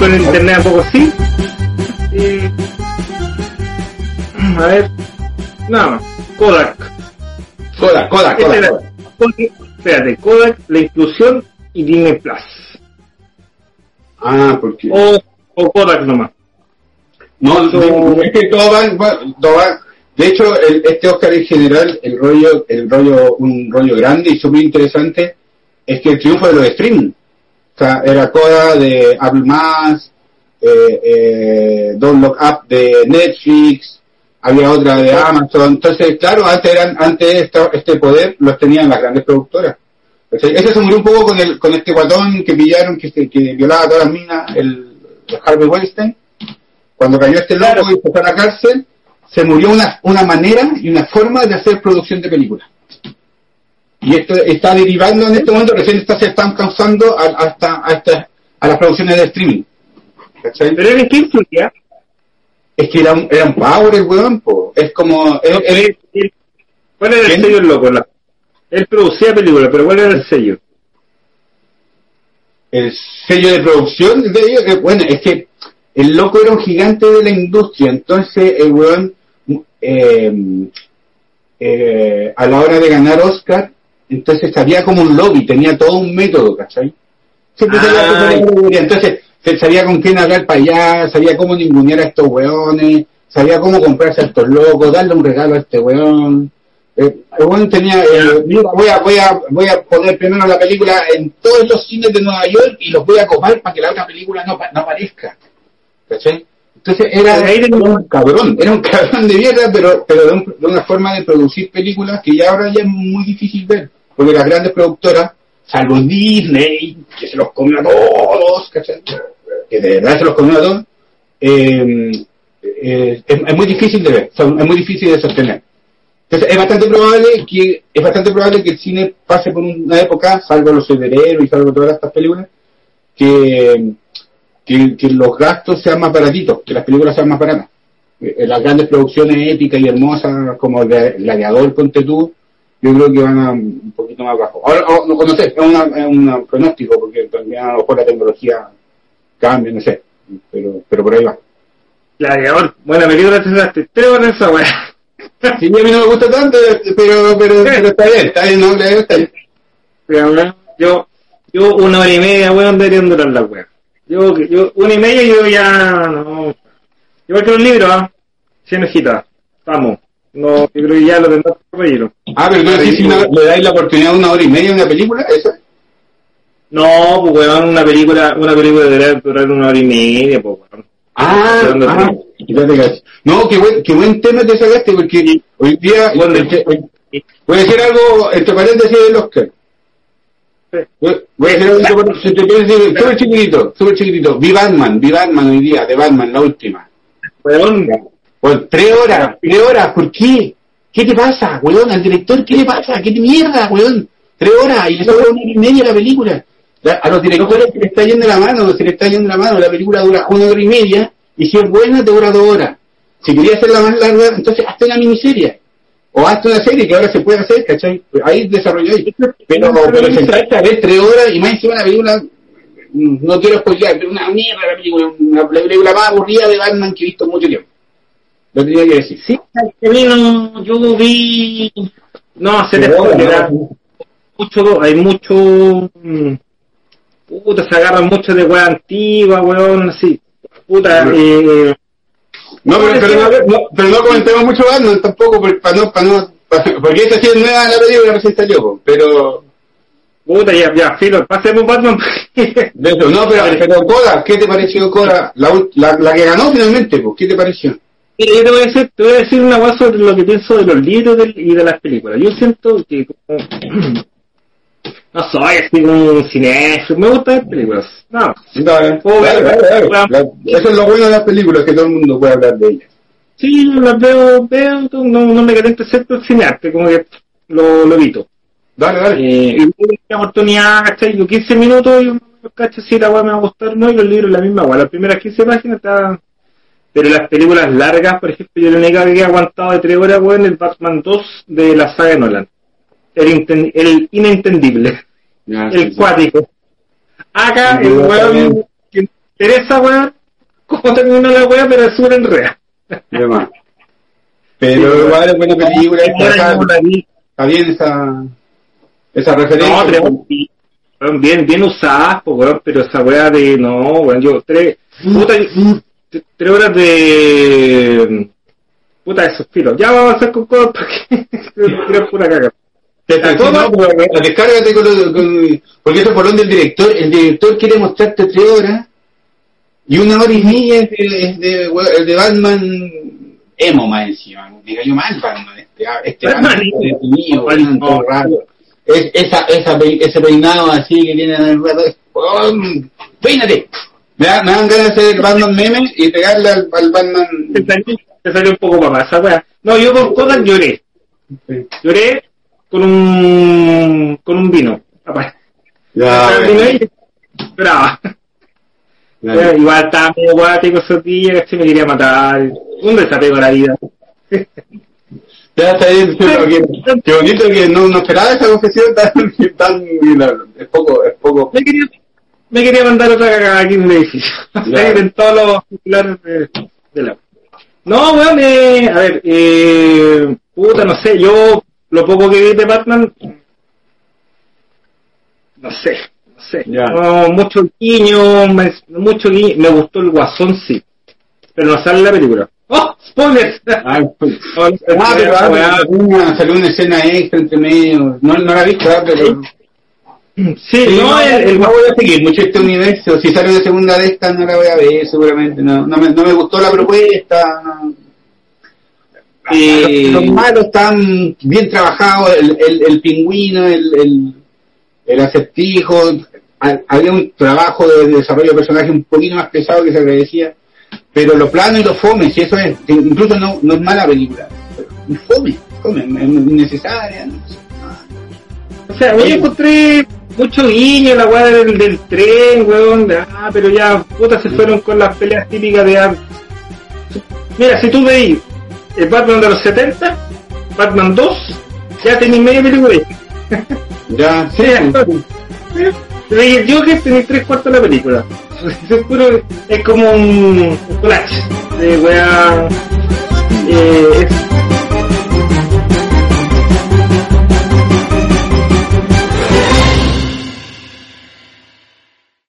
con el internet a poco sí. A ver. Nada más. Kodak. Kodak, Kodak, Kodak. era- Kodak. Kodak, Espérate, Kodak, la inclusión y Disney Plus. Ah, porque... O, o Kodak nomás. No, es que todo va, va- todo va- De hecho, el- este Oscar en general, el rollo, el rollo, un rollo grande y súper interesante, es que el triunfo de los streaming. Sea, era Coda de Apple Más, eh, eh, Don't Look Up de Netflix, había otra de Amazon. Entonces, claro, antes eran, antes esta- este poder los tenían las grandes productoras. Ese se murió un poco con el, con este guatón que pillaron, que, se- que violaba a todas las minas, el, el Harvey Weinstein cuando cayó este loco Claro. y fue a la cárcel, se murió una, una manera y una forma de hacer producción de películas. Y esto está derivando en este momento, recién está, se están causando a, hasta, a, esta- a las producciones de streaming. ¿Cachai? Pero ¿en qué influía? Es que era un, era un power el weón, po. Es como... es- es- Él- él- ¿Cuál era el ¿Quién? sello loco? La- Él producía películas, pero ¿cuál era el sello? el sello de producción de ellos, eh, bueno, es que el loco era un gigante de la industria, entonces el weón, eh, eh, a la hora de ganar Oscar, entonces sabía como un lobby, tenía todo un método, ¿cachai? Siempre sabía entonces se sabía con quién hablar para allá, sabía cómo ningunear a estos weones, sabía cómo comprarse a estos locos, darle un regalo a este weón. Eh, el weón tenía, eh, mira, voy a, voy a, voy a poner primero la película en todos los cines de Nueva York y los voy a copar para que la otra película no, no aparezca. ¿Cachai? Entonces era, un cabrón, era un cabrón de mierda, pero, pero de, un- de una forma de producir películas que ya ahora ya es muy difícil ver, porque las grandes productoras, salvo Disney, que se los comió a todos, que de verdad se los comió a todos, eh, eh, es, muy difícil de ver, es muy difícil de sostener. Entonces es bastante probable que es bastante probable que el cine pase por una época, salvo los superhéroes y salvo todas estas películas, que, que, los gastos sean más baratitos, que las películas sean más baratas. Eh, las grandes producciones épicas y hermosas como el Gladiador, Ponte tú, yo creo que van a un poquito más bajo. Ahora, no, no sé, es, una, es un pronóstico, porque también a lo mejor la tecnología cambia, no sé, pero, pero por ahí va. Gladiador, buena película, te sacaste tres horas esa weá. Sí, a mí no me gusta tanto, pero, pero, pero está bien, está bien, no, Gladiador está bien. Pero, Yo, yo una hora y media, weón, deberían durar las weas. Yo, yo, una y media yo ya, no. Igual que los libros, ¿ah? Cien hojitas. Vamos. No, yo creo que ya lo tendrás por relleno. Ah, pero tú decís si le dais la oportunidad de una hora y media a una película, ¿eso? No, pues weón, una película, una película debería durar una hora y media, pues weón. Ah, ¿De dónde ah, tenés? ya te cacho. No, qué buen, qué buen tema te sacaste, porque hoy día, ¿Dónde? este, voy a decir algo, entre paréntesis del Oscar. Voy voy a decir algo, entre entre paréntesis, súper chiquitito, súper chiquitito. Vi Batman, vi Batman hoy día, de Batman, la última. Weón, Bueno, tres horas, tres horas, ¿por qué? ¿Qué te pasa, weón? Al director, ¿qué le pasa? ¿Qué te mierda, weón? Tres horas, y le sobra una hora y media la película. La- A los directores se les está yendo la mano, se les está yendo la mano, la película dura una hora y media, y si es buena, te dura dos horas. Si querías hacerla más larga, entonces hazte una miniserie. O hazte una serie que ahora se puede hacer, ¿cachai? Ahí desarrolló ahí. Pero, pero sentarte a ver tres horas y más encima la película, mm, no quiero spoilear, pero una mierda la película, una, la película más aburrida de Batman que he visto en mucho tiempo. Lo tenía que decir. sí, que a mí no, yo vi, no, se te mucho, hay mucho, mm, puta, se agarran mucho de weá antigua, weón, así, puta, eh, No, pero, pero, no, no, pero no comentemos mucho Batman tampoco, para no, para no, para- porque esta sí es nueva la película, recién salió, pero, puta, ya, ya, filo, pasemos Batman, no, pero, pero Coda, ¿qué te pareció Coda? La, la, la que ganó finalmente, pues, ¿qué te pareció? Yo te voy a decir, te voy a decir una cosa sobre lo que pienso de los libros del- y de las películas. Yo siento que como, no soy así como un cinéfilo, me gusta ver películas. No, Puedo ver, dale, la- la- eso es lo bueno de las películas, que todo el mundo puede hablar de ellas. sí, las veo, veo, no, no me caliento excepto el cinearte, como que lo, lo evito. Dale, dale. Eh, y tuve la oportunidad, ¿cachai? Yo 15 minutos y uno cacha si la weá me va a gustar no, y los libros la misma weá. Las primeras 15 páginas estaban... Pero las películas largas, por ejemplo, yo la única que he aguantado de 3 horas, weón, el Batman 2 de la saga de Nolan. El, inentendible, el sí, sí. cuático. Acá, el weón que, interesa, weón, cómo termina la weá, pero es súper más. Pero igual es buena película, está, está bien esa, esa referencia. No, tres bien, bien usadas, pero esa weá de, no, weón, yo, tres, puta, tres horas de, puta, de suspiro. Ya vamos a hacer con cosas porque es pura caga. Te- pero descárgate con, lo- con- porque eso por donde el director, el director quiere mostrarte tres horas y una hora y media es de, es de, de Batman emo más encima, diga yo mal Batman, este, este Batman Batman. Es, esa, esa, ese peinado así que tiene en el rato, peínate. Me, da- me dan ganas de hacer el Batman meme y pegarle al, al Batman. Te salió, te salió un poco papá, esa weá. No, yo con cosas lloré. Lloré con un, con un vino, papá. Ya, ya. Igual estaba medio guático esos días, que me quería matar. Un desapego a la vida. Ya está bien, qué, qué bonito que no, no esperaba esa confesión tan, tan es poco, es poco. Me quería, me quería mandar otra cagada aquí en el edificio. Ya. en todos los titulares de, de la. No, weón, eh, a ver, eh, puta, no sé, yo lo poco que vi de Batman, no sé, no sé, no, mucho guiño, me, mucho guiño, me gustó el guasón, sí, pero no sale la película. ¡Oh! ¡Spoilers! Ah, pues, No, no, ah, pero ah, weá. salió una, escena extra entre medio. No, no la he visto, ah, pero. Sí, Sí, no, el, el no voy a seguir mucho este universo. Si sale de segunda de esta, no la voy a ver, seguramente. No, no, me, no me gustó la propuesta. No. Eh, Los malos están bien trabajados, el, el, el pingüino, el, el, el acertijo. Ha- Había un trabajo de desarrollo de personaje un poquito más pesado que se agradecía. Pero lo plano y lo fome, si eso es, incluso no, no es mala película. Fome, fome, es innecesaria. no sé. O sea, yo encontré mucho guiño la weá del, del tren, weón. de, Ah, pero ya, puta, se fueron con las peleas típicas de antes. Mira, si tú veis el Batman de los 70, Batman 2, ya tenéis media película. Ya, sí, Sí, veis el Joker, tenéis tres cuartos de la película. Es, puro- es como un, un collage de weá. Eh, es